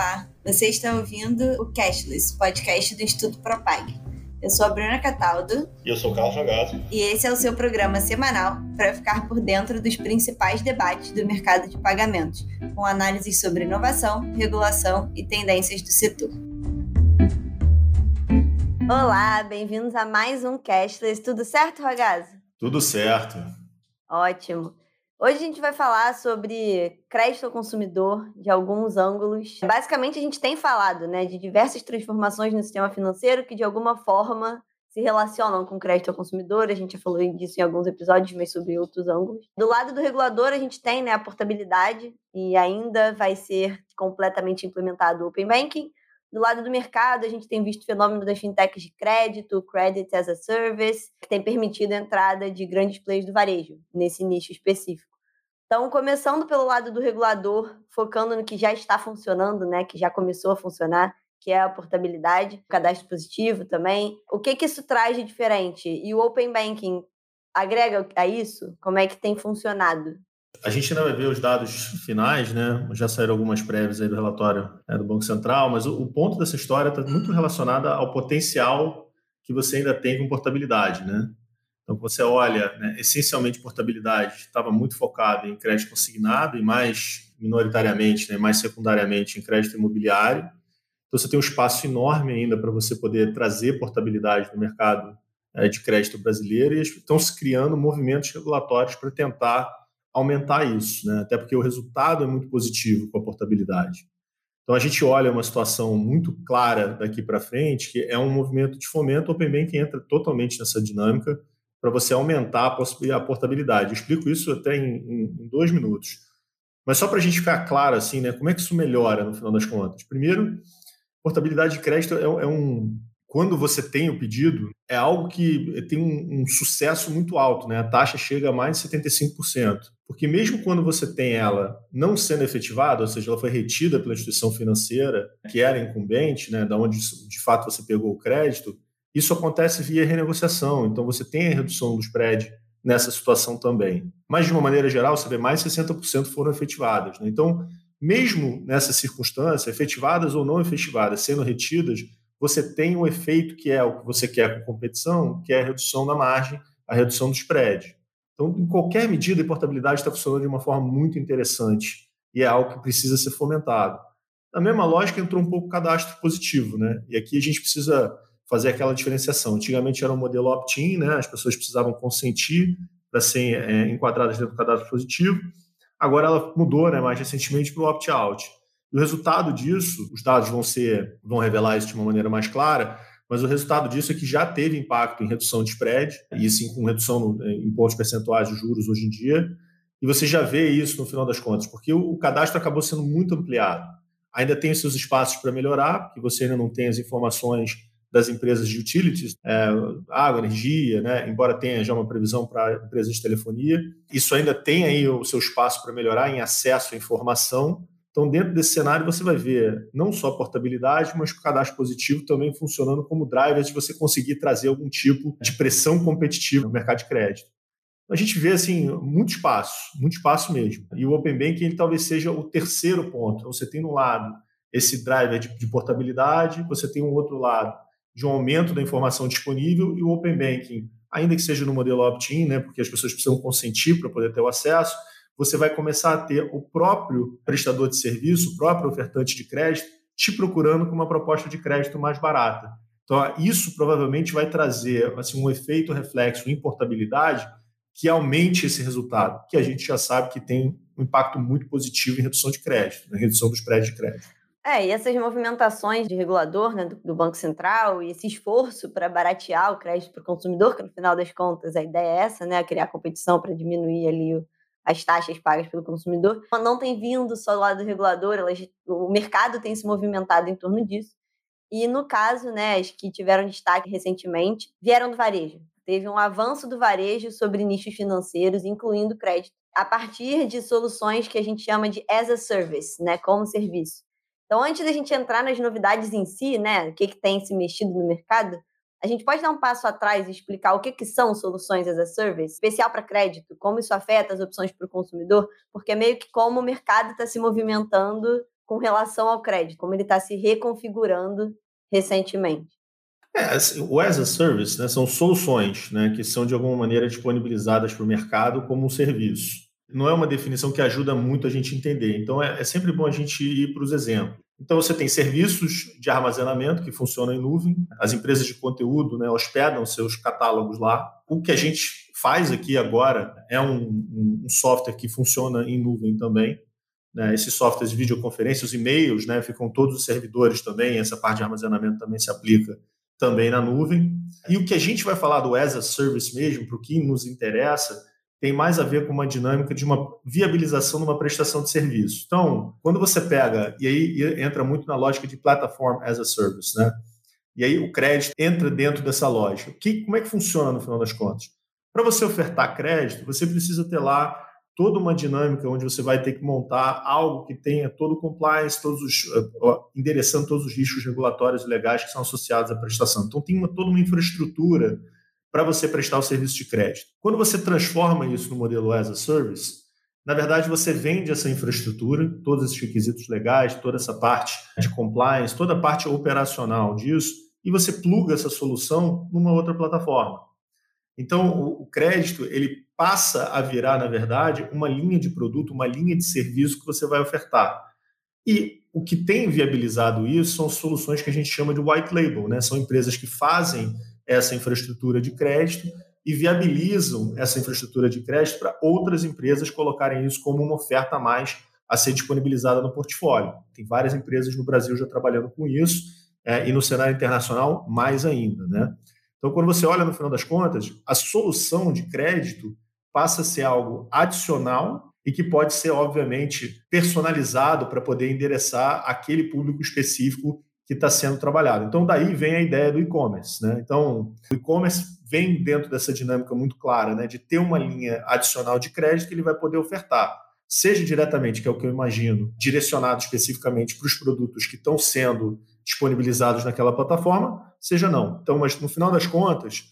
Olá, você está ouvindo o Cashless, podcast do Instituto Propag. Eu sou a Bruna Cataldo. E eu sou o Carlos Jogado. E esse é o seu programa semanal para ficar por dentro dos principais debates do mercado de pagamentos, com análises sobre inovação, regulação e tendências do setor. Olá, bem-vindos a mais um Cashless. Tudo certo, Ragazzo? Tudo certo. Ótimo. Hoje a gente vai falar sobre crédito ao consumidor de alguns ângulos. Basicamente, a gente tem falado né, de diversas transformações no sistema financeiro que, de alguma forma, se relacionam com crédito ao consumidor. A gente já falou disso em alguns episódios, mas sobre outros ângulos. Do lado do regulador, a gente tem né, a portabilidade e ainda vai ser completamente implementado o Open Banking. Do lado do mercado, a gente tem visto o fenômeno das fintechs de crédito, credit as a service, que tem permitido a entrada de grandes players do varejo nesse nicho específico. Então, começando pelo lado do regulador, focando no que já está funcionando, né, que já começou a funcionar, que é a portabilidade, o cadastro positivo também. O que, que isso traz de diferente? E o Open Banking agrega a isso? Como é que tem funcionado? A gente ainda vai ver os dados finais, né? Já saíram algumas prévias aí do relatório né, do Banco Central, mas o, o ponto dessa história está muito relacionado ao potencial que você ainda tem com portabilidade, né? Então, você olha, né, essencialmente, portabilidade estava muito focada em crédito consignado e mais minoritariamente, né, mais secundariamente em crédito imobiliário. Então, você tem um espaço enorme ainda para você poder trazer portabilidade no mercado é, de crédito brasileiro e estão se criando movimentos regulatórios para tentar aumentar isso, né? até porque o resultado é muito positivo com a portabilidade. Então, a gente olha uma situação muito clara daqui para frente, que é um movimento de fomento, o Open Bank entra totalmente nessa dinâmica, para você aumentar a portabilidade. Eu explico isso até em, em, em dois minutos. Mas só para a gente ficar claro, assim, né, como é que isso melhora no final das contas? Primeiro, portabilidade de crédito é, é um. Quando você tem o pedido, é algo que tem um, um, sucesso muito alto, né? A taxa chega a mais de 75%. Porque mesmo quando você tem ela não sendo efetivada, ou seja, ela foi retida pela instituição financeira que era incumbente, né, da onde de fato você pegou o crédito, isso acontece via renegociação, então você tem a redução do spread nessa situação também. Mas, de uma maneira geral, você vê mais de 60% foram efetivadas. Né? Então, mesmo nessa circunstância, efetivadas ou não efetivadas, sendo retidas, você tem o um efeito que é o que você quer com competição, que é a redução da margem, a redução do spread. Então, em qualquer medida, a portabilidade está funcionando de uma forma muito interessante e é algo que precisa ser fomentado. Na mesma lógica, entrou um pouco o cadastro positivo, né? E aqui a gente precisa fazer aquela diferenciação. Antigamente era um modelo opt-in, né? as pessoas precisavam consentir para serem é, enquadradas dentro do cadastro positivo. Agora ela mudou né, mais recentemente para o opt-out. O resultado disso, os dados vão ser, vão revelar isso de uma maneira mais clara, mas o resultado disso é que já teve impacto em redução de spread, e sim com redução no, em pontos percentuais de juros hoje em dia, e você já vê isso no final das contas, porque o, o cadastro acabou sendo muito ampliado. Ainda tem seus espaços para melhorar, porque você ainda não tem as informações das empresas de utilities, é, água, energia, né? embora tenha já uma previsão para empresas de telefonia. Isso ainda tem aí o seu espaço para melhorar em acesso à informação. Então, dentro desse cenário, você vai ver não só a portabilidade, mas o cadastro positivo também funcionando como drivers de você conseguir trazer algum tipo de pressão competitiva no mercado de crédito. A gente vê assim muito espaço, muito espaço mesmo. E o Open Banking ele talvez seja o terceiro ponto. Então, você tem no lado esse driver de, de portabilidade, você tem um outro lado de um aumento da informação disponível e o Open Banking, ainda que seja no modelo opt-in, né, porque as pessoas precisam consentir para poder ter o acesso, você vai começar a ter o próprio prestador de serviço, o próprio ofertante de crédito, te procurando com uma proposta de crédito mais barata. Então, isso provavelmente vai trazer assim, um efeito reflexo em portabilidade que aumente esse resultado, que a gente já sabe que tem um impacto muito positivo em redução de crédito, na redução dos prédios de crédito. É, e essas movimentações de regulador né, do, do Banco Central e esse esforço para baratear o crédito para o consumidor, que no final das contas a ideia é essa, né, criar competição para diminuir ali o, as taxas pagas pelo consumidor, não tem vindo só do lado do regulador, elas, o mercado tem se movimentado em torno disso. E no caso, né, as que tiveram destaque recentemente vieram do varejo. Teve um avanço do varejo sobre nichos financeiros, incluindo crédito, a partir de soluções que a gente chama de as a service, né, como serviço. Então, antes da gente entrar nas novidades em si, né, o que, que tem se mexido no mercado, a gente pode dar um passo atrás e explicar o que, que são soluções as a service, especial para crédito, como isso afeta as opções para o consumidor, porque é meio que como o mercado está se movimentando com relação ao crédito, como ele está se reconfigurando recentemente. É, o as a service né, são soluções né, que são de alguma maneira disponibilizadas para o mercado como um serviço. Não é uma definição que ajuda muito a gente entender. Então é, é sempre bom a gente ir para os exemplos. Então você tem serviços de armazenamento que funcionam em nuvem. As empresas de conteúdo né, hospedam seus catálogos lá. O que a gente faz aqui agora é um, um software que funciona em nuvem também. Né, esses softwares de videoconferência, os e-mails, né, ficam todos os servidores também, essa parte de armazenamento também se aplica também na nuvem. E o que a gente vai falar do as a service mesmo, para o que nos interessa, tem mais a ver com uma dinâmica de uma viabilização de uma prestação de serviço. Então, quando você pega, e aí entra muito na lógica de platform as a service, né? E aí o crédito entra dentro dessa lógica. Que, como é que funciona no final das contas? Para você ofertar crédito, você precisa ter lá toda uma dinâmica onde você vai ter que montar algo que tenha todo o compliance, todos os, endereçando todos os riscos regulatórios e legais que são associados à prestação. Então, tem uma, toda uma infraestrutura para você prestar o serviço de crédito. Quando você transforma isso no modelo as a service, na verdade você vende essa infraestrutura, todos esses requisitos legais, toda essa parte de compliance, toda a parte operacional disso, e você pluga essa solução numa outra plataforma. Então, o, crédito ele passa a virar, na verdade, uma linha de produto, uma linha de serviço que você vai ofertar. E o que tem viabilizado isso são soluções que a gente chama de white label, né? São empresas que fazem essa infraestrutura de crédito e viabilizam essa infraestrutura de crédito para outras empresas colocarem isso como uma oferta a mais a ser disponibilizada no portfólio. Tem várias empresas no Brasil já trabalhando com isso é, e no cenário internacional mais ainda, né? Então, quando você olha no final das contas, a solução de crédito passa a ser algo adicional e que pode ser, obviamente, personalizado para poder endereçar aquele público específico que está sendo trabalhado. Então, daí vem a ideia do e-commerce. Né? Então, o e-commerce vem dentro dessa dinâmica muito clara né? de ter uma linha adicional de crédito que ele vai poder ofertar, seja diretamente, que é o que eu imagino, direcionado especificamente para os produtos que estão sendo disponibilizados naquela plataforma, seja não. Então, mas no final das contas,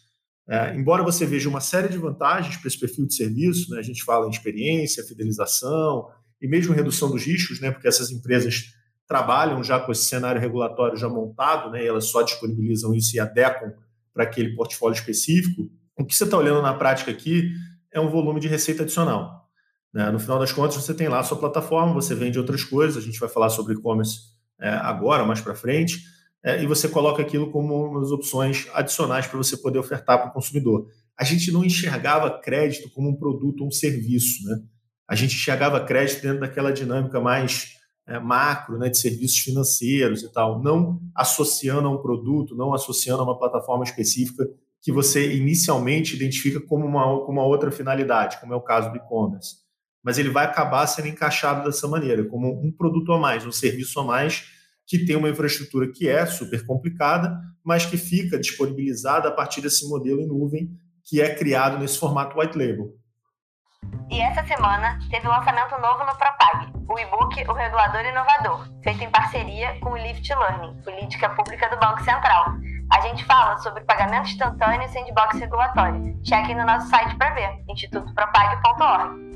é, embora você veja uma série de vantagens para esse perfil de serviço, né, a gente fala em experiência, fidelização e mesmo redução dos riscos, né, porque essas empresas trabalham já com esse cenário regulatório já montado, né, e elas só disponibilizam isso e adequam para aquele portfólio específico. O que você está olhando na prática aqui é um volume de receita adicional. Né? No final das contas, você tem lá a sua plataforma, você vende outras coisas, a gente vai falar sobre e-commerce é, agora, mais para frente, é, e você coloca aquilo como umas opções adicionais para você poder ofertar para o consumidor. A gente não enxergava crédito como um produto ou um serviço, né? A gente enxergava crédito dentro daquela dinâmica mais é, macro, né, de serviços financeiros e tal, não associando a um produto, não associando a uma plataforma específica que você inicialmente identifica como uma, como uma outra finalidade, como é o caso do e-commerce. Mas ele vai acabar sendo encaixado dessa maneira, como um produto a mais, um serviço a mais que tem uma infraestrutura que é super complicada, mas que fica disponibilizada a partir desse modelo em nuvem que é criado nesse formato white label. E essa semana teve um lançamento novo no Propag, o e-book O Regulador Inovador, feito em parceria com o Lift Learning, política pública do Banco Central. A gente fala sobre pagamento instantâneo e sandbox regulatório. Cheque no nosso site para ver, institutopropag.org.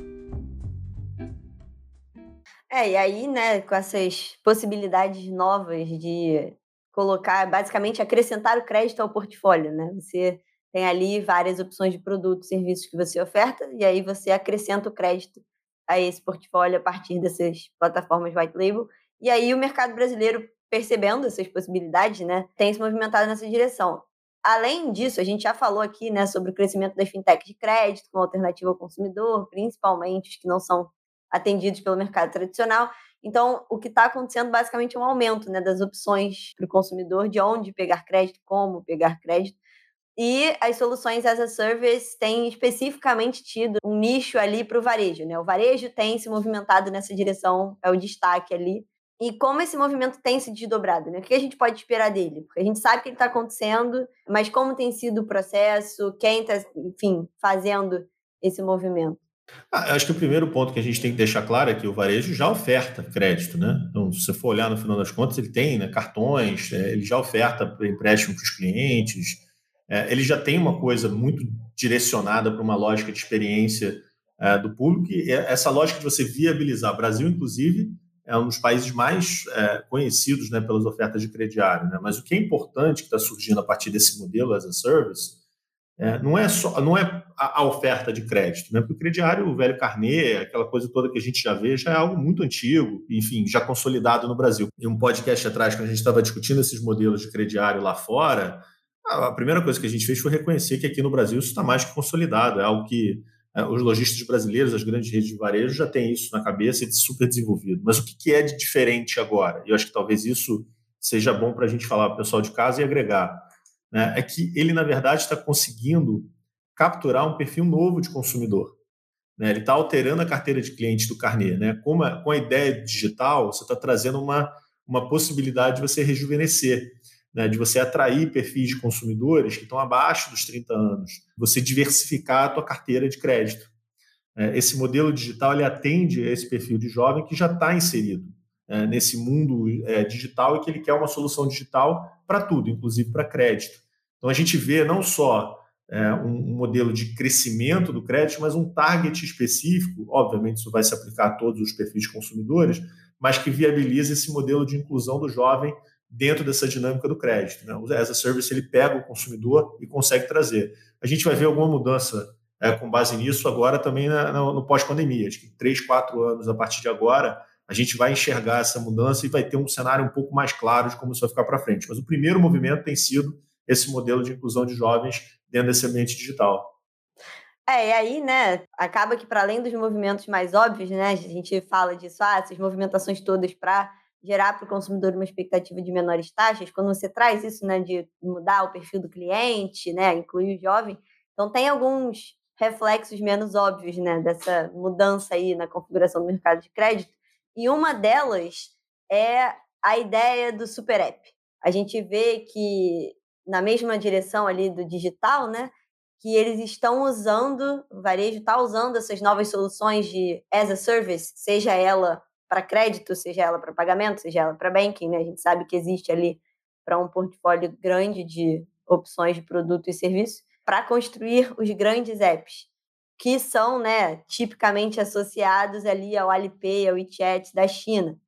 É, e aí, né, com essas possibilidades novas de colocar, basicamente, acrescentar o crédito ao portfólio, né? Você tem ali várias opções de produtos, serviços que você oferta, e aí você acrescenta o crédito a esse portfólio a partir dessas plataformas white label. E aí o mercado brasileiro, percebendo essas possibilidades, né, tem se movimentado nessa direção. Além disso, a gente já falou aqui né, sobre o crescimento das fintechs de crédito como alternativa ao consumidor, principalmente os que não são atendidos pelo mercado tradicional. Então, o que está acontecendo basicamente é um aumento né, das opções para o consumidor de onde pegar crédito, como pegar crédito. E as soluções as a service têm especificamente tido um nicho ali para o varejo. Né? O varejo tem se movimentado nessa direção, é o destaque ali. E como esse movimento tem se desdobrado? Né? O que a gente pode esperar dele? Porque a gente sabe que ele está acontecendo, mas como tem sido o processo, quem está, enfim, fazendo esse movimento? Ah, acho que o primeiro ponto que a gente tem que deixar claro é que o varejo já oferta crédito, né? Então, se você for olhar no final das contas, ele tem né, cartões, é, ele já oferta empréstimo para os clientes, ele já tem uma coisa muito direcionada para uma lógica de experiência é, do público, e essa lógica de você viabilizar, o Brasil, inclusive, é um dos países mais é, conhecidos né, pelas ofertas de crediário. Né? Mas o que é importante que está surgindo a partir desse modelo as a service é, não é só não é a, a, oferta de crédito, né? porque o crediário, o velho carnê, aquela coisa toda que a gente já vê, já é algo muito antigo, enfim, já consolidado no Brasil. Em um podcast atrás, quando a gente estava discutindo esses modelos de crediário lá fora, a primeira coisa que a gente fez foi reconhecer que aqui no Brasil isso está mais que consolidado, é algo que é, os lojistas brasileiros, as grandes redes de varejo já têm isso na cabeça e de super desenvolvido. Mas o que é de diferente agora? Eu acho que talvez isso seja bom para a gente falar para o pessoal de casa e agregar. Né? É que ele, na verdade, está conseguindo capturar um perfil novo de consumidor. Né? Ele está alterando a carteira de cliente do carnê. Né? Com, a, com a ideia digital, você está trazendo uma, uma possibilidade de você rejuvenescer né, de você atrair perfis de consumidores que estão abaixo dos 30 anos, você diversificar a tua carteira de crédito. É, esse modelo digital ele atende a esse perfil de jovem que já está inserido é, nesse mundo é, digital e que ele quer uma solução digital para tudo, inclusive para crédito. Então a gente vê não só é, um, um, modelo de crescimento do crédito, mas um target específico, obviamente isso vai se aplicar a todos os perfis de consumidores, mas que viabiliza esse modelo de inclusão do jovem dentro dessa dinâmica do crédito. Né? O as a service ele pega o consumidor e consegue trazer. A gente vai ver alguma mudança é, com base nisso agora também na, no, pós-pandemia. Acho que três, quatro anos a partir de agora a gente vai enxergar essa mudança e vai ter um cenário um pouco mais claro de como isso vai ficar para frente. Mas o primeiro movimento tem sido esse modelo de inclusão de jovens dentro desse ambiente digital. É, e aí, né, acaba que para além dos movimentos mais óbvios, né, a gente fala disso, ah, essas movimentações todas para gerar para o consumidor uma expectativa de menores taxas, quando você traz isso, né, de mudar o perfil do cliente, né, incluir o jovem, então tem alguns reflexos menos óbvios, né, dessa mudança aí na configuração do mercado de crédito, e uma delas é a ideia do super app. A gente vê que na mesma direção ali do digital, né, que eles estão usando, o varejo está usando essas novas soluções de as a service, seja ela para crédito, seja ela para pagamento, seja ela para banking, né? A gente sabe que existe ali para um portfólio grande de opções de produto e serviço para construir os grandes apps que são, né, tipicamente associados ali ao Alipay, ao WeChat da China.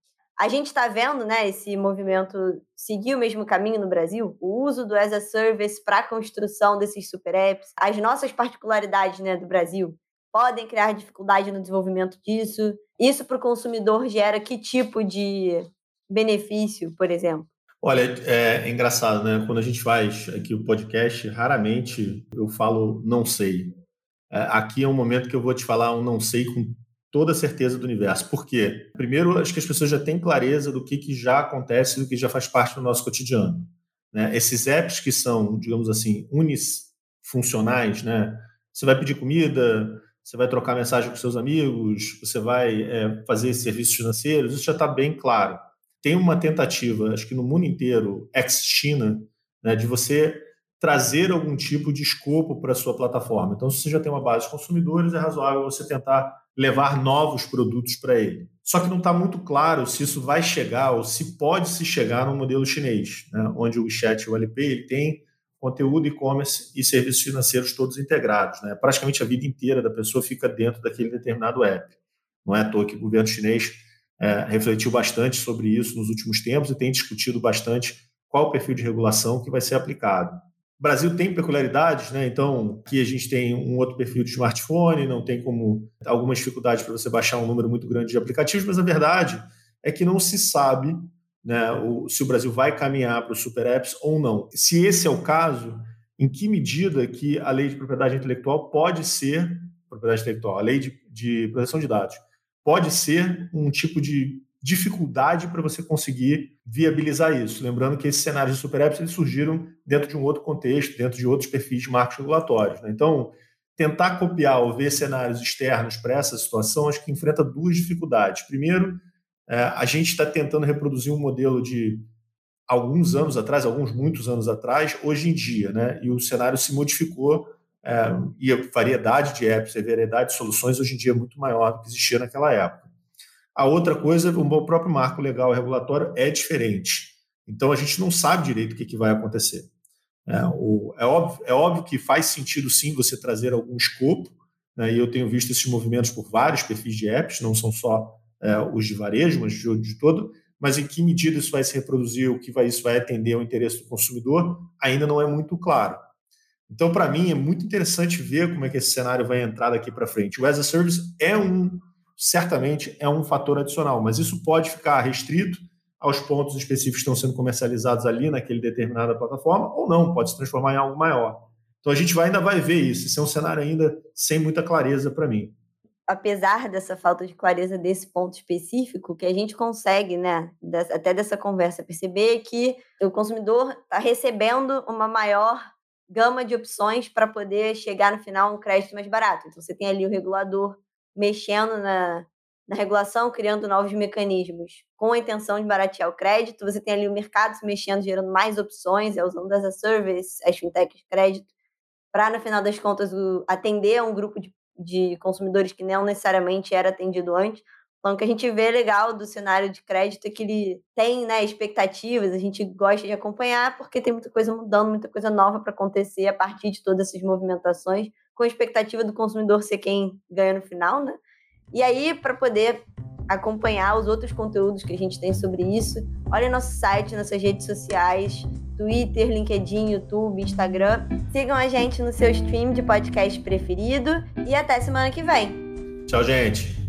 A gente está vendo, né, esse movimento seguir o mesmo caminho no Brasil, o uso do as a service para a construção desses super apps, as nossas particularidades, né, do Brasil podem criar dificuldade no desenvolvimento disso. Isso para o consumidor gera que tipo de benefício, por exemplo? Olha, é, é, engraçado, né? Quando a gente faz aqui o podcast, raramente eu falo não sei. É, aqui é um momento que eu vou te falar um não sei com toda a certeza do universo. Por quê? Primeiro, acho que as pessoas já têm clareza do que, que já acontece, do que já faz parte do nosso cotidiano. Né? Esses apps que são, digamos assim, unisfuncionais, né? Você vai pedir comida, você vai trocar mensagem com seus amigos, você vai é, fazer serviços financeiros, isso já está bem claro. Tem uma tentativa, acho que no mundo inteiro, ex-China, né, de você trazer algum tipo de escopo para a sua plataforma. Então, se você já tem uma base de consumidores, é razoável você tentar levar novos produtos para ele. Só que não está muito claro se isso vai chegar ou se pode se chegar no modelo chinês, né, onde o WeChat e o Alipay ele tem conteúdo, e-commerce e serviços financeiros todos integrados. Né? Praticamente a vida inteira da pessoa fica dentro daquele determinado app. Não é à toa que o governo chinês é, refletiu bastante sobre isso nos últimos tempos e tem discutido bastante qual o perfil de regulação que vai ser aplicado. O Brasil tem peculiaridades, né? então aqui a gente tem um outro perfil de smartphone, não tem como algumas dificuldades para você baixar um número muito grande de aplicativos, mas a verdade é que não se sabe né, o, se o Brasil vai caminhar para os super apps ou não. Se esse é o caso, em que medida que a lei de propriedade intelectual pode ser propriedade intelectual, a lei de, de proteção de dados pode ser um tipo de dificuldade para você conseguir viabilizar isso. Lembrando que esses cenários de super apps eles surgiram dentro de um outro contexto, dentro de outros perfis de marcos regulatórios. Né? Então, tentar copiar ou ver cenários externos para essa situação, acho que enfrenta duas dificuldades. Primeiro, a gente está tentando reproduzir um modelo de alguns anos atrás, alguns muitos anos atrás, hoje em dia, né? E o cenário se modificou é, e a variedade de apps, a variedade de soluções hoje em dia é muito maior do que existia naquela época. A outra coisa, o próprio marco legal regulatório é diferente. Então a gente não sabe direito o que, que vai acontecer. É, o, é, óbvio, é óbvio que faz sentido sim você trazer algum escopo, né, e eu tenho visto esses movimentos por vários perfis de apps, não são só é, os de varejo, mas de, de todo, mas em que medida isso vai se reproduzir, o que vai, isso vai atender ao interesse do consumidor, ainda não é muito claro. Então, para mim, é muito interessante ver como é que esse cenário vai entrar daqui para frente. O as a service é um, certamente, é um fator adicional, mas isso pode ficar restrito aos pontos específicos que estão sendo comercializados ali naquele determinada plataforma, ou não, pode se transformar em algo maior. Então a gente vai, ainda vai ver isso. Isso é um cenário ainda sem muita clareza para mim. Apesar dessa falta de clareza desse ponto específico, que a gente consegue, né, até dessa conversa, perceber que o consumidor está recebendo uma maior gama de opções para poder chegar no final um crédito mais barato. Então você tem ali o regulador mexendo na, na regulação, criando novos mecanismos com a intenção de baratear o crédito. Você tem ali o mercado se mexendo, gerando mais opções, é usando as a service, as fintechs de crédito, para, no final das contas, o, atender a um grupo de, de consumidores que não necessariamente era atendido antes. Então, o que a gente vê legal do cenário de crédito é que ele tem né, expectativas, a gente gosta de acompanhar, porque tem muita coisa mudando, muita coisa nova para acontecer a partir de todas essas movimentações, com a expectativa do consumidor ser quem ganha no final, né? E aí, para poder acompanhar os outros conteúdos que a gente tem sobre isso, olha nosso site, nossas redes sociais, Twitter, LinkedIn, YouTube, Instagram. Sigam a gente no seu stream de podcast preferido e até semana que vem. Tchau, gente.